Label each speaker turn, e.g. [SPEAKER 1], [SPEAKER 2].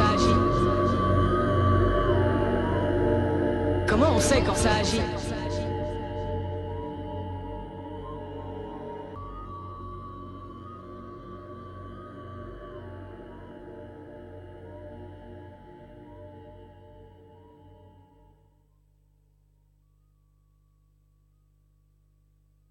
[SPEAKER 1] agit. Comment on sait quand ça agit?